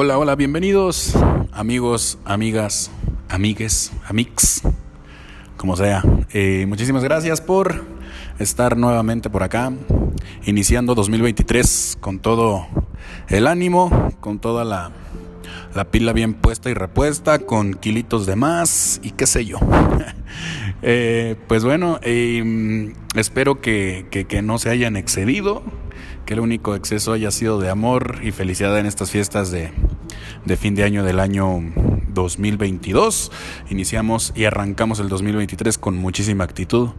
Hola, hola, bienvenidos amigos, amigas, amigues, amix, como sea. Eh, muchísimas gracias por estar nuevamente por acá, iniciando 2023 con todo el ánimo, con toda la, la pila bien puesta y repuesta, con kilitos de más y qué sé yo. Eh, pues bueno, eh, espero que, que no se hayan excedido que el único exceso haya sido de amor y felicidad en estas fiestas de, fin de año del año 2022. Iniciamos y arrancamos el 2023 con muchísima actitud.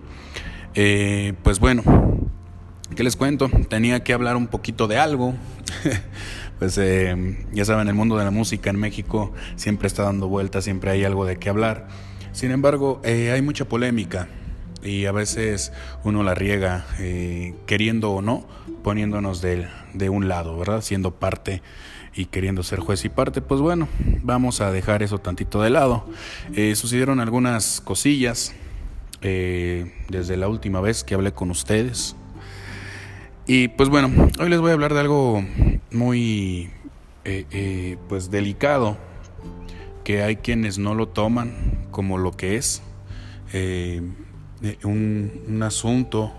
Eh, pues bueno, ¿qué les cuento? Tenía que hablar un poquito de algo. pues eh, ya saben, el mundo de la música en México siempre está dando vueltas, siempre hay algo de qué hablar. Sin embargo, eh, hay mucha polémica y a veces uno la riega queriendo o no, poniéndonos de, de, un lado, ¿verdad? Siendo parte y queriendo ser juez y parte, pues bueno, vamos a dejar eso tantito de lado. Eh, sucedieron algunas cosillas eh, desde la última vez que hablé con ustedes. Y pues bueno, hoy les voy a hablar de algo muy pues delicado, que hay quienes no lo toman como lo que es un, asunto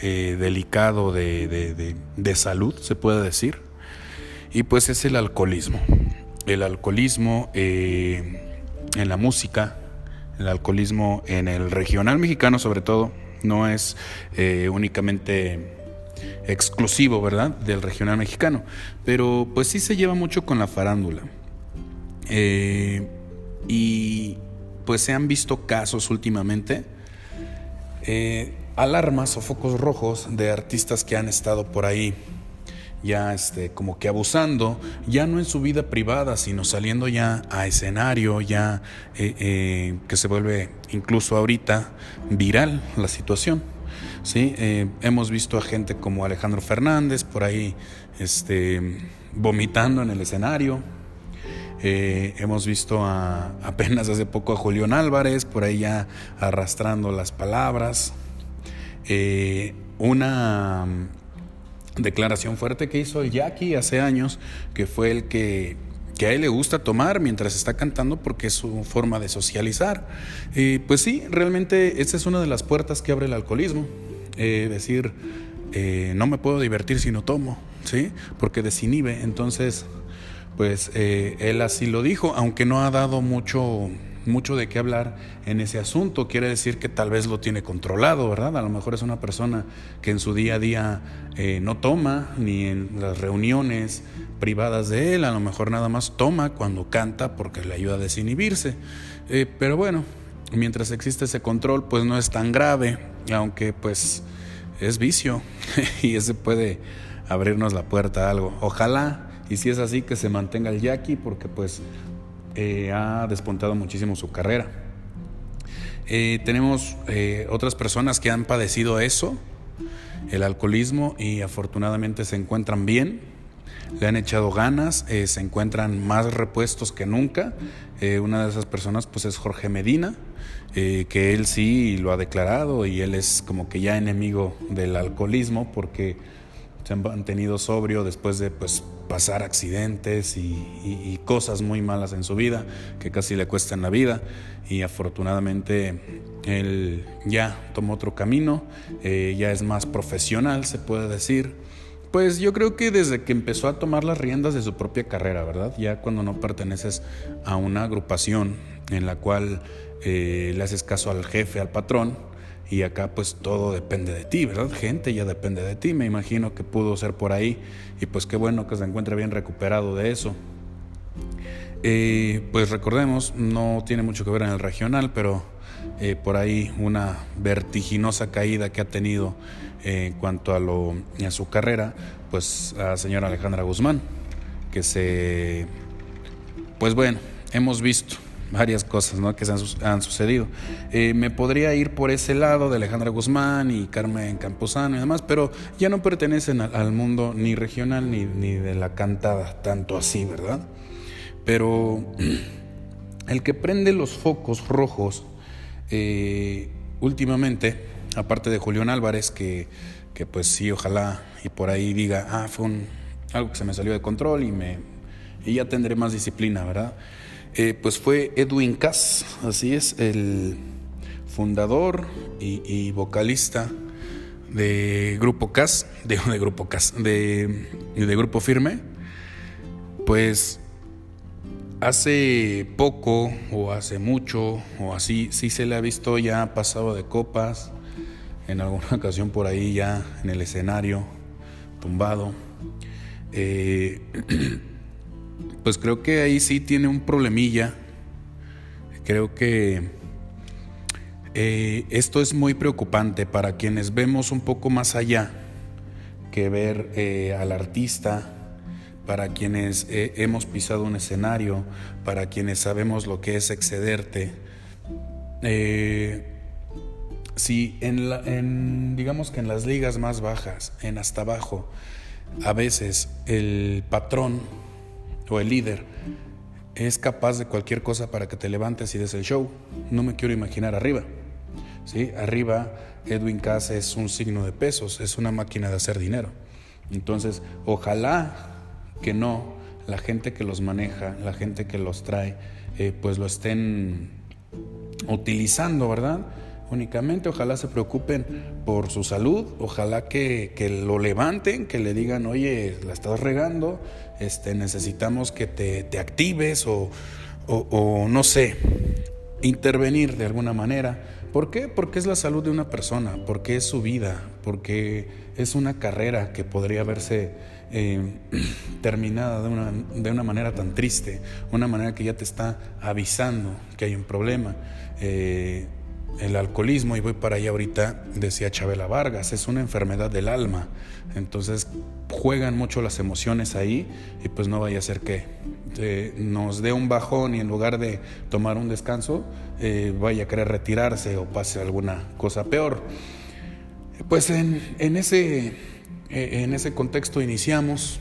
eh, delicado de, salud, se puede decir, y pues es el alcoholismo. El alcoholismo eh, en la música, el alcoholismo en el regional mexicano sobre todo, no es eh, únicamente exclusivo, ¿verdad?, del regional mexicano, pero pues sí se lleva mucho con la farándula. y pues se han visto casos últimamente eh, alarmas o focos rojos de artistas que han estado por ahí ya este, como que abusando, ya no en su vida privada, sino saliendo ya a escenario, ya eh, eh, que se vuelve incluso ahorita viral la situación. ¿sí? hemos visto a gente como Alejandro Fernández por ahí este, vomitando en el escenario. hemos visto a, apenas hace poco a Julián Álvarez por ahí ya arrastrando las palabras. Eh, una declaración fuerte que hizo el Jackie hace años, que fue el que, a él le gusta tomar mientras está cantando porque es su forma de socializar. pues sí, realmente esa es una de las puertas que abre el alcoholismo. Eh, decir, eh, no me puedo divertir si no tomo, ¿sí? Porque desinhibe. Entonces, pues él así lo dijo, aunque no ha dado mucho mucho de qué hablar en ese asunto. Quiere decir que tal vez lo tiene controlado, ¿verdad? A lo mejor es una persona que en su día a día eh, no toma, ni en las reuniones privadas de él, a lo mejor nada más toma cuando canta porque le ayuda a desinhibirse. Eh, pero bueno, mientras existe ese control, pues no es tan grave, aunque pues es vicio y ese puede abrirnos la puerta a algo. Ojalá, y si es así, que se mantenga el Jackie, porque pues eh, ha despuntado muchísimo su carrera. Eh, tenemos eh, otras personas que han padecido eso, el alcoholismo, y afortunadamente se encuentran bien, le han echado ganas, se encuentran más repuestos que nunca. una de esas personas pues es Jorge Medina, que él sí lo ha declarado y él es como que ya enemigo del alcoholismo porque se han mantenido sobrio después de pues, pasar accidentes y, cosas muy malas en su vida que casi le cuestan la vida y afortunadamente él ya tomó otro camino, eh, ya es más profesional se puede decir. Pues yo creo que desde que empezó a tomar las riendas de su propia carrera, ¿verdad? Ya cuando no perteneces a una agrupación en la cual eh, le haces caso al jefe, al patrón, y acá pues todo depende de ti, ¿verdad? Gente ya depende de ti, me imagino que pudo ser por ahí y pues qué bueno que se encuentre bien recuperado de eso. Eh, pues recordemos, no tiene mucho que ver en el regional, pero eh, por ahí una vertiginosa caída que ha tenido en cuanto a, lo, a su carrera, pues a señora Alejandra Guzmán, que se, pues bueno, hemos visto varias cosas ¿no? que se han, sucedido. Eh, me podría ir por ese lado de Alejandra Guzmán y Carmen Camposano y demás, pero ya no pertenecen al, mundo ni regional ni, ni, de la cantada, tanto así, ¿verdad? Pero el que prende los focos rojos eh, últimamente, aparte de Julián Álvarez, que, pues sí, ojalá y por ahí diga, ah, fue un, algo que se me salió de control y me y ya tendré más disciplina, ¿verdad? Eh, pues fue Edwin Cass, así es, el fundador y, vocalista de Grupo Cass, de, Grupo Cass, de, de Grupo Firme, pues hace poco o hace mucho o así, sí se le ha visto ya pasado de copas, en alguna ocasión por ahí ya en el escenario, tumbado. Eh, pues creo que ahí sí tiene un problemilla. Creo que eh, esto es muy preocupante para quienes vemos un poco más allá que ver eh, al artista, para quienes hemos pisado un escenario, para quienes sabemos lo que es excederte. si en, en, digamos que en las ligas más bajas, en hasta abajo, a veces el patrón o el líder es capaz de cualquier cosa para que te levantes y des el show. No me quiero imaginar arriba. ¿sí? Arriba Edwin Cass es un signo de pesos, es una máquina de hacer dinero. Entonces, ojalá que no, la gente que los maneja, la gente que los trae, eh, pues lo estén utilizando, ¿verdad? Únicamente. Ojalá se preocupen por su salud, ojalá que, lo levanten, que le digan, oye, la estás regando, este, necesitamos que te, actives o, o, no sé, intervenir de alguna manera. ¿Por qué? Porque es la salud de una persona, porque es su vida, porque es una carrera que podría verse eh, terminada de una, de una, manera tan triste, una manera que ya te está avisando que hay un problema. Eh, el alcoholismo, y voy para allá ahorita, decía Chabela Vargas, es una enfermedad del alma. Entonces juegan mucho las emociones ahí y pues no vaya a ser que eh, nos dé un bajón y en lugar de tomar un descanso eh, vaya a querer retirarse o pase alguna cosa peor. Pues en, en ese, eh, en ese contexto iniciamos.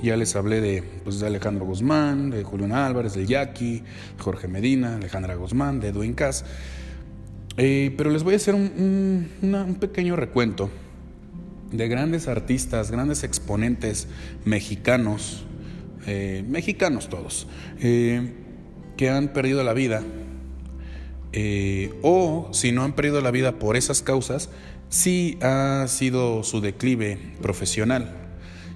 Ya les hablé de, pues, de Alejandro Guzmán, de Julián Álvarez, de Jackie, Jorge Medina, Alejandra Guzmán, de Edwin Cass. Eh, pero les voy a hacer un, pequeño recuento de grandes artistas, grandes exponentes mexicanos, eh, mexicanos todos, eh, que han perdido la vida, o si no han perdido la vida por esas causas, sí ha sido su declive profesional.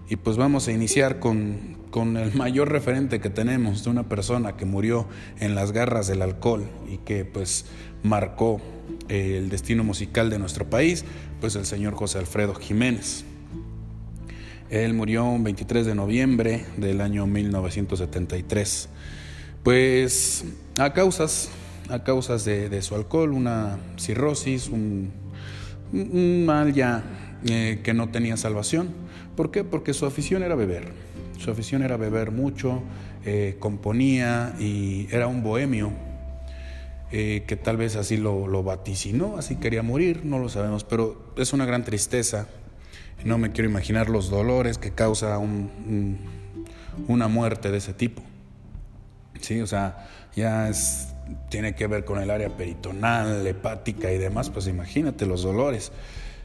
Y pues vamos a iniciar con, con el mayor referente que tenemos de una persona que murió en las garras del alcohol y que pues marcó eh, el destino musical de nuestro país, pues el señor José Alfredo Jiménez. Él murió un 23 de noviembre del año 1973. Pues a causas, a causas de, su alcohol, una cirrosis, un, mal ya eh, que no tenía salvación. ¿Por qué? Porque su afición era beber. Su afición era beber mucho, eh, componía y era un bohemio eh, que tal vez así lo, vaticinó, así quería morir, no lo sabemos, pero es una gran tristeza. No me quiero imaginar los dolores que causa una muerte de ese tipo. Sí, o sea, ya tiene que ver con el área peritonal, hepática y demás, pues imagínate los dolores.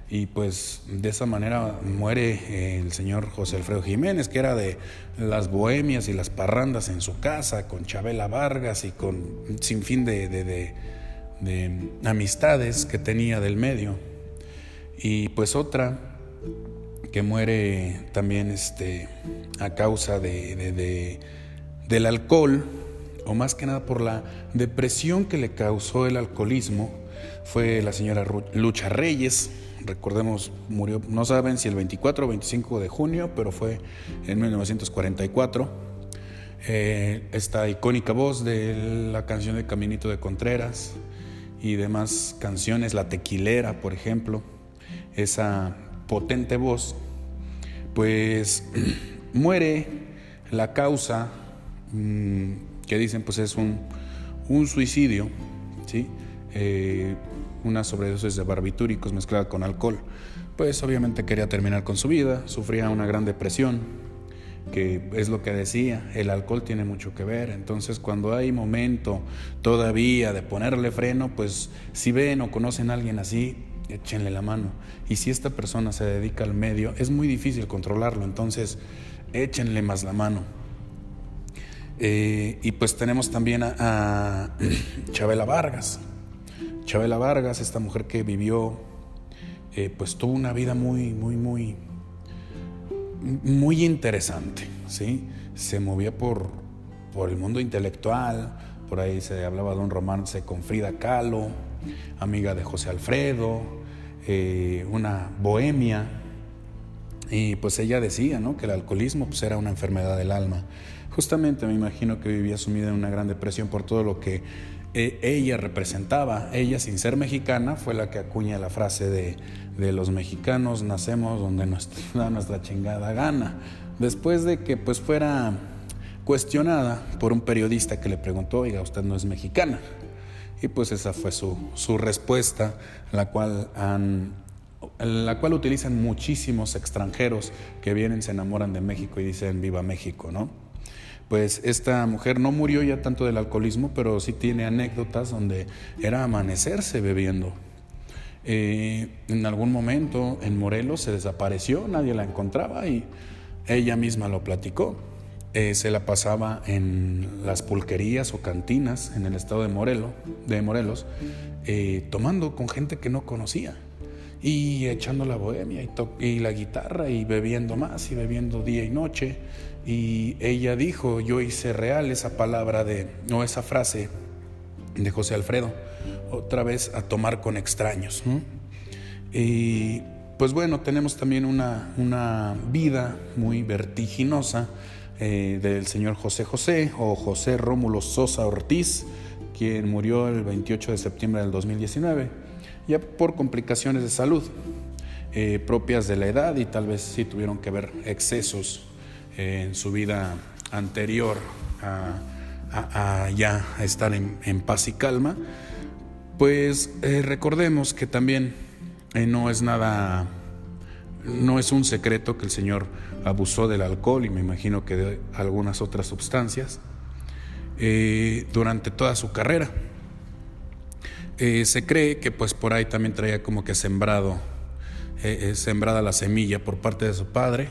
Y pues de esa manera muere eh, el señor José Alfredo Jiménez, que era de las bohemias y las parrandas en su casa, con Chabela Vargas y con sin fin de, de, amistades que tenía del medio. Y pues otra que muere también este, a causa de, del alcohol, o más que nada por la depresión que le causó el alcoholismo, fue la señora Lucha Reyes, recordemos, murió, no saben si el 24 o 25 de junio, pero fue en 1944. Eh, esta icónica voz de la canción de Caminito de Contreras y demás canciones, La Tequilera, por ejemplo, esa potente voz, pues muere la causa mm, que dicen pues es un, un suicidio, ¿sí? Eh, una sobredosis de barbitúricos mezclada con alcohol. Pues obviamente quería terminar con su vida, sufría una gran depresión, que es lo que decía, el alcohol tiene mucho que ver, entonces cuando hay momento todavía de ponerle freno, pues si ven o conocen a alguien así, échenle la mano. Y si esta persona se dedica al medio, es muy difícil controlarlo, entonces échenle más la mano. Eh, y pues tenemos también a, a Chabela Vargas. Chabela Vargas, esta mujer que vivió, eh, pues tuvo una vida muy, muy, muy, muy interesante, ¿sí? Se movía por, por el mundo intelectual, por ahí se hablaba de un romance con Frida Kahlo, amiga de José Alfredo, eh, una bohemia, y pues ella decía ¿no? que el alcoholismo pues, era una enfermedad del alma. Justamente me imagino que vivía sumida en una gran depresión por todo lo que eh, ella representaba. Ella, sin ser mexicana, fue la que acuña la frase de, de los mexicanos nacemos donde nos da nuestra chingada gana. Después de que pues fuera cuestionada por un periodista que le preguntó, oiga, usted no es mexicana. Y pues esa fue su, su respuesta, la cual la cual utilizan muchísimos extranjeros que vienen, se enamoran de México y dicen viva México, ¿no? Pues esta mujer no murió ya tanto del alcoholismo, pero sí tiene anécdotas donde era amanecerse bebiendo. Eh, en algún momento en Morelos se desapareció, nadie la encontraba y ella misma lo platicó. Eh, se la pasaba en las pulquerías o cantinas en el estado de, Morelos, de Morelos eh, tomando con gente que no conocía y echando la bohemia y, y, la guitarra y bebiendo más y bebiendo día y noche. Y ella dijo, yo hice real esa palabra de, o esa frase de José Alfredo, otra vez a tomar con extraños. Y pues bueno, tenemos también una, una vida muy vertiginosa eh, del señor José José o José Rómulo Sosa Ortiz, quien murió el 28 de septiembre del 2019 ya por complicaciones de salud eh, propias de la edad y tal vez sí tuvieron que ver excesos en su vida anterior a, ya estar en, paz y calma, pues eh, recordemos que también no es nada, no es un secreto que el Señor abusó del alcohol y me imagino que de algunas otras sustancias durante toda su carrera. Eh, se cree que pues por ahí también traía como que sembrado, eh, eh, sembrada la semilla por parte de su padre.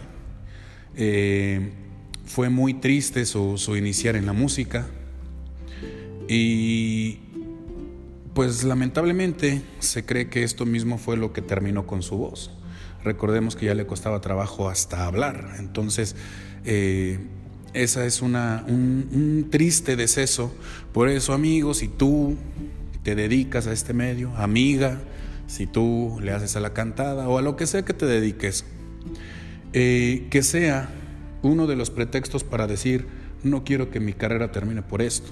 Fue muy triste su, iniciar en la música y pues lamentablemente se cree que esto mismo fue lo que terminó con su voz. Recordemos que ya le costaba trabajo hasta hablar, entonces esa es una, un, un triste deceso. Por eso amigos, si tú te dedicas a este medio, amiga, si tú le haces a la cantada o a lo que sea que te dediques, eh, que sea uno de los pretextos para decir, no quiero que mi carrera termine por esto.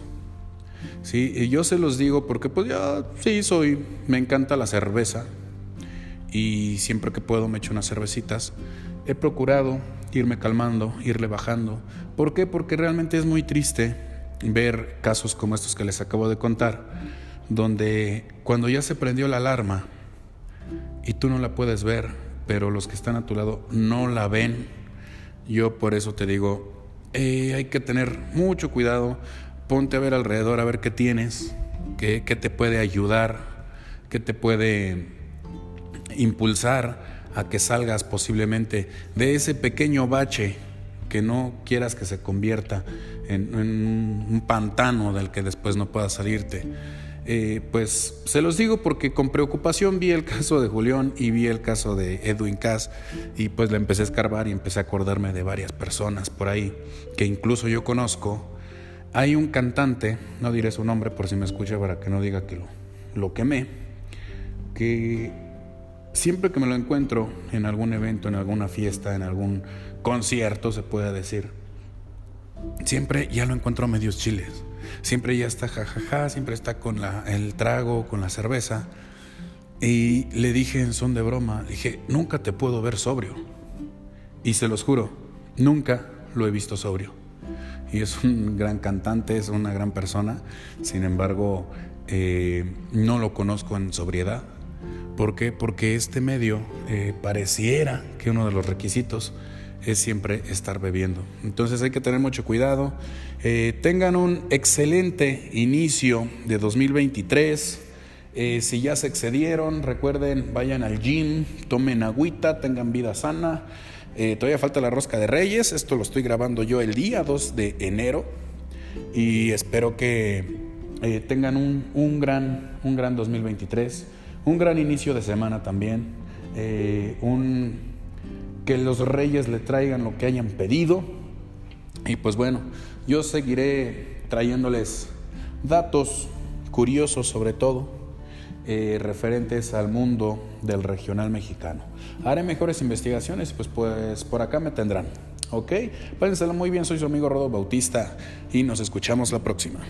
Sí, y yo se los digo porque pues ya sí soy, me encanta la cerveza y siempre que puedo me echo unas cervecitas. He procurado irme calmando, irle bajando. ¿Por qué? Porque realmente es muy triste ver casos como estos que les acabo de contar donde cuando ya se prendió la alarma y tú no la puedes ver, pero los que están a tu lado no la ven, yo por eso te digo, eh, hay que tener mucho cuidado, ponte a ver alrededor, a ver qué tienes, qué, qué te puede ayudar, qué te puede impulsar a que salgas posiblemente de ese pequeño bache que no quieras que se convierta en, en un pantano del que después no puedas salirte. Eh, pues se los digo porque con preocupación vi el caso de Julián y vi el caso de Edwin Cass y pues le empecé a escarbar y empecé a acordarme de varias personas por ahí que incluso yo conozco. Hay un cantante, no diré su nombre por si me escucha para que no diga que lo, lo quemé, que siempre que me lo encuentro en algún evento, en alguna fiesta, en algún concierto, se puede decir, siempre ya lo encuentro a medios chiles Siempre ya está jajaja, siempre está con el trago, con la cerveza. Y le dije en son de broma, dije, nunca te puedo ver sobrio. Y se los juro, nunca lo he visto sobrio. Y es un gran cantante, es una gran persona. Sin embargo, eh, no lo conozco en sobriedad. ¿Por qué? Porque este medio eh, pareciera que uno de los requisitos es siempre estar bebiendo. Entonces hay que tener mucho cuidado. Eh, tengan un excelente inicio de 2023. Eh, si ya se excedieron, recuerden, vayan al gym, tomen agüita, tengan vida sana. Eh, todavía falta la rosca de reyes. Esto lo estoy grabando yo el día 2 de enero. y espero que tengan un, gran, un gran 2023, un gran inicio de semana también, un, que los reyes le traigan lo que hayan pedido y pues bueno, yo seguiré trayéndoles datos curiosos sobre todo eh, referentes al mundo del regional mexicano. Haré mejores investigaciones, pues, pues por acá me tendrán. ¿Ok? Pásensela muy bien, soy su amigo Rodo Bautista y nos escuchamos la próxima.